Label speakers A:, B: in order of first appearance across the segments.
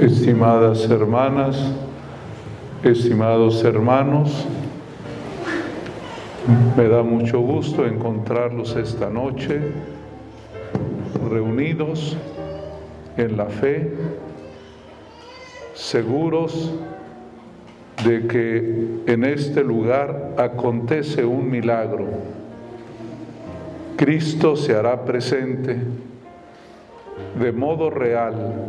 A: Estimadas hermanas, estimados hermanos, me da mucho gusto encontrarlos esta noche reunidos en la fe, seguros de que en este lugar acontece un milagro. Cristo se hará presente de modo real,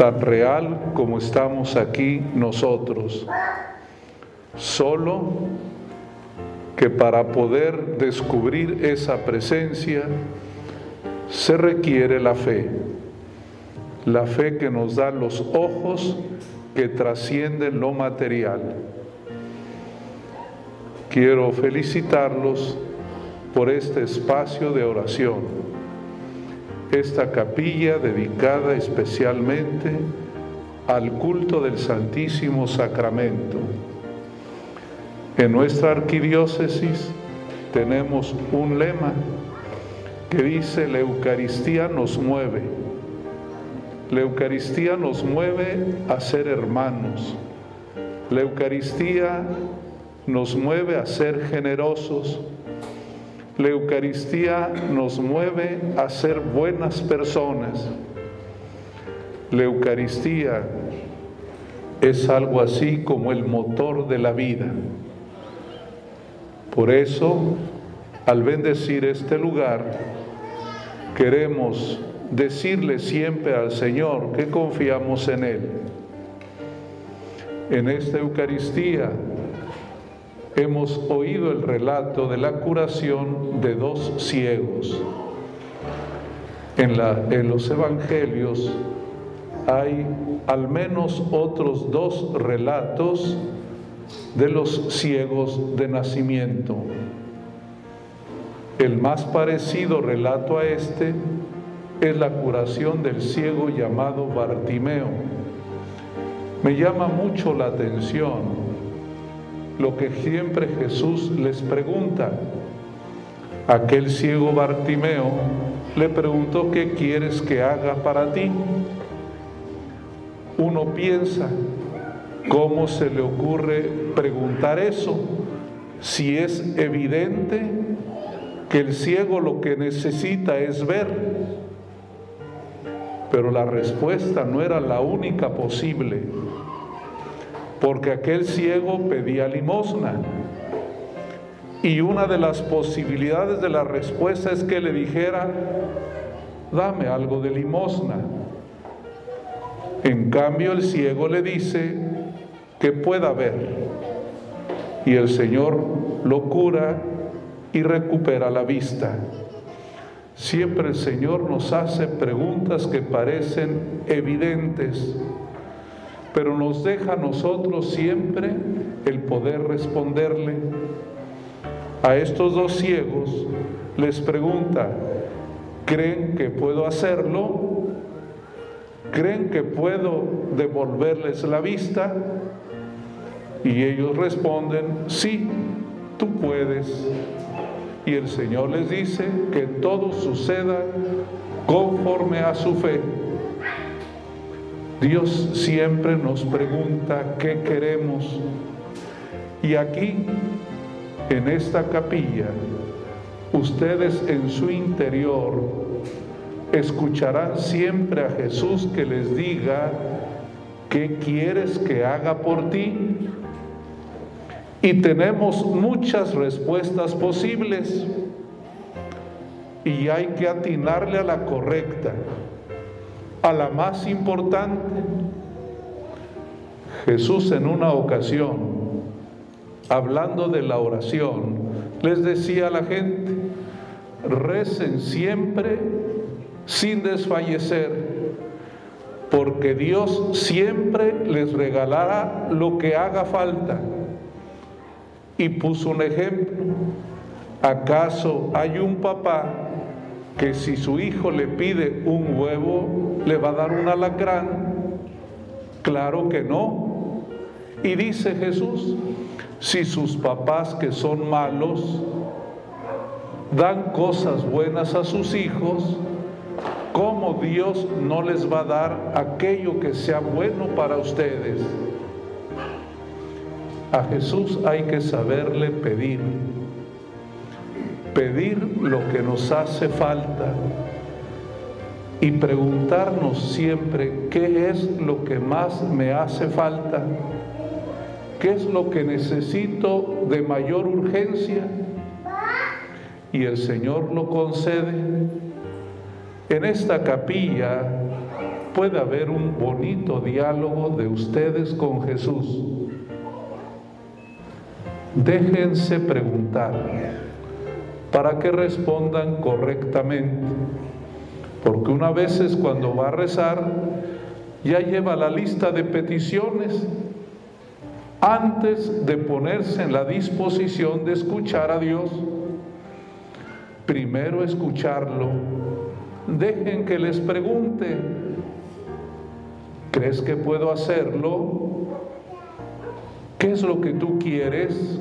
A: tan real como estamos aquí nosotros. Solo que para poder descubrir esa presencia se requiere la fe, la fe que nos da los ojos que trascienden lo material. Quiero felicitarlos por este espacio de oración, esta capilla dedicada especialmente al culto del Santísimo Sacramento. En nuestra arquidiócesis tenemos un lema que dice, la Eucaristía nos mueve. La Eucaristía nos mueve a ser hermanos. La Eucaristía nos mueve a ser generosos. La Eucaristía nos mueve a ser buenas personas. La Eucaristía es algo así como el motor de la vida. Por eso, al bendecir este lugar, queremos decirle siempre al Señor que confiamos en Él. En esta Eucaristía hemos oído el relato de la curación de dos ciegos. En, en los evangelios hay al menos otros dos relatos de los ciegos de nacimiento. El más parecido relato a este es la curación del ciego llamado Bartimeo. Me llama mucho la atención lo que siempre Jesús les pregunta. Aquel ciego Bartimeo le preguntó, ¿qué quieres que haga para ti? Uno piensa, ¿cómo se le ocurre preguntar eso si es evidente que el ciego lo que necesita es ver? Pero la respuesta no era la única posible porque aquel ciego pedía limosna. Y una de las posibilidades de la respuesta es que le dijera, dame algo de limosna. En cambio el ciego le dice que pueda ver. Y el Señor lo cura y recupera la vista. Siempre el Señor nos hace preguntas que parecen evidentes pero nos deja a nosotros siempre el poder responderle. A estos dos ciegos les pregunta, ¿creen que puedo hacerlo? ¿Creen que puedo devolverles la vista? Y ellos responden, sí, tú puedes. Y el Señor les dice que todo suceda conforme a su fe. Dios siempre nos pregunta qué queremos. Y aquí, en esta capilla, ustedes en su interior escucharán siempre a Jesús que les diga, ¿qué quieres que haga por ti? Y tenemos muchas respuestas posibles y hay que atinarle a la correcta a la más importante. Jesús en una ocasión, hablando de la oración, les decía a la gente, recen siempre sin desfallecer, porque Dios siempre les regalará lo que haga falta. Y puso un ejemplo. ¿Acaso hay un papá que si su hijo le pide un huevo, le va a dar un alacrán? Claro que no. Y dice Jesús, si sus papás que son malos dan cosas buenas a sus hijos, cómo Dios no les va a dar aquello que sea bueno para ustedes. A Jesús hay que saberle pedir, pedir lo que nos hace falta y preguntarnos siempre qué es lo que más me hace falta, qué es lo que necesito de mayor urgencia y el Señor lo concede. En esta capilla puede haber un bonito diálogo de ustedes con Jesús. Déjense preguntar para que respondan correctamente. Porque una vez es cuando va a rezar, ya lleva la lista de peticiones antes de ponerse en la disposición de escuchar a Dios. Primero escucharlo. Dejen que les pregunte, ¿crees que puedo hacerlo? ¿Qué es lo que tú quieres?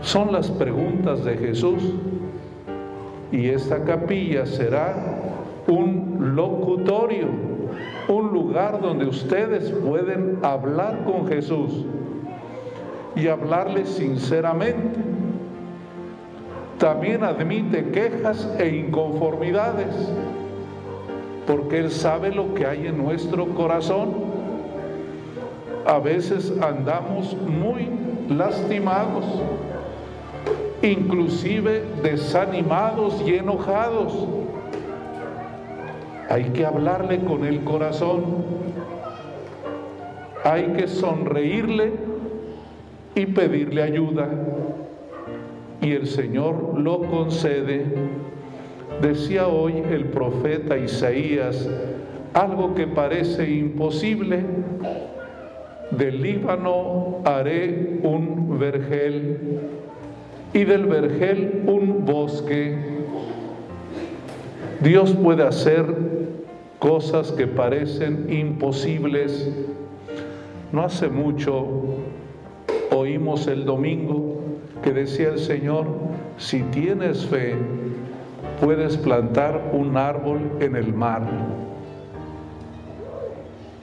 A: Son las preguntas de Jesús y esta capilla será un locutorio, un lugar donde ustedes pueden hablar con Jesús y hablarle sinceramente. También admite quejas e inconformidades, porque Él sabe lo que hay en nuestro corazón. A veces andamos muy lastimados inclusive desanimados y enojados. Hay que hablarle con el corazón, hay que sonreírle y pedirle ayuda. Y el Señor lo concede. Decía hoy el profeta Isaías algo que parece imposible. Del Líbano haré un vergel y del vergel un bosque. Dios puede hacer cosas que parecen imposibles. No hace mucho oímos el domingo que decía el Señor, si tienes fe, puedes plantar un árbol en el mar.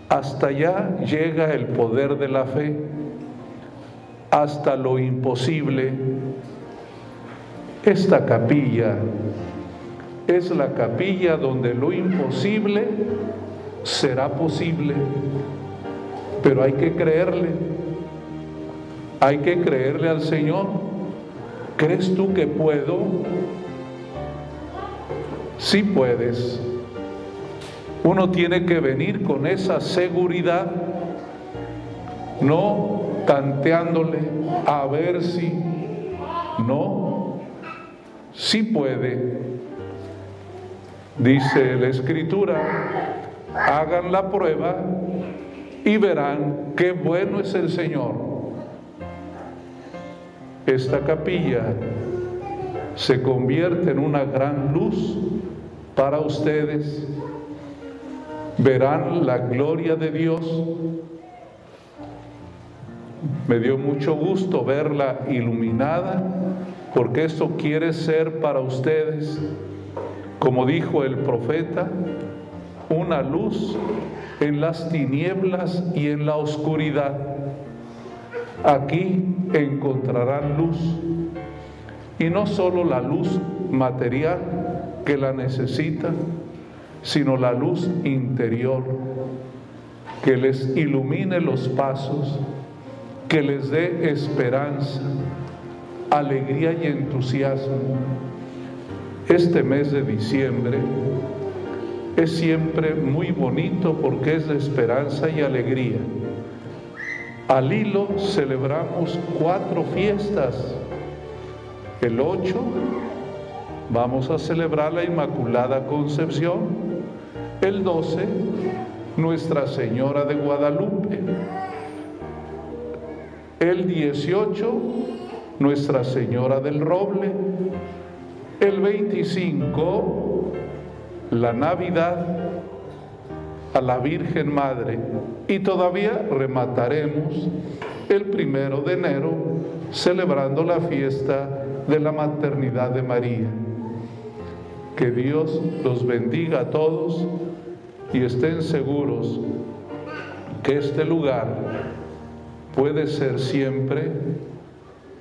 A: Hasta allá llega el poder de la fe, hasta lo imposible esta capilla es la capilla donde lo imposible será posible, pero hay que creerle, hay que creerle al Señor. ¿Crees tú que puedo? Sí puedes. Uno tiene que venir con esa seguridad, no tanteándole a ver si, no, sí puede. Dice la escritura, hagan la prueba y verán qué bueno es el Señor. Esta capilla se convierte en una gran luz para ustedes. Verán la gloria de Dios. Me dio mucho gusto verla iluminada porque esto quiere ser para ustedes, como dijo el profeta, una luz en las tinieblas y en la oscuridad. Aquí encontrarán luz, y no solo la luz material que la necesita, sino la luz interior que les ilumine los pasos, que les dé esperanza, alegría y entusiasmo. Este mes de diciembre es siempre muy bonito porque es de esperanza y alegría. Al hilo celebramos cuatro fiestas. El 8 vamos a celebrar la Inmaculada Concepción. El 12 Nuestra Señora de Guadalupe. El 18 nuestra Señora del Roble. El 25, la Navidad a la Virgen Madre. Y todavía remataremos el primero de enero celebrando la fiesta de la maternidad de María. Que Dios los bendiga a todos y estén seguros que este lugar puede ser siempre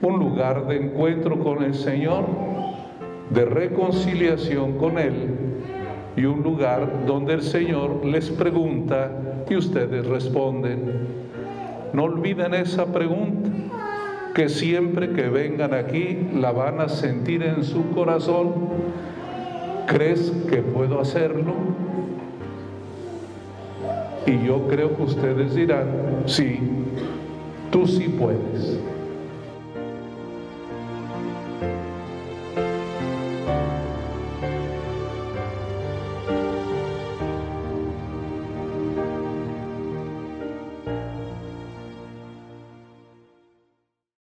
A: un lugar de encuentro con el Señor, de reconciliación con Él y un lugar donde el Señor les pregunta y ustedes responden. No olviden esa pregunta, que siempre que vengan aquí la van a sentir en su corazón. ¿Crees que puedo hacerlo? Y yo creo que ustedes dirán, sí, tú sí puedes.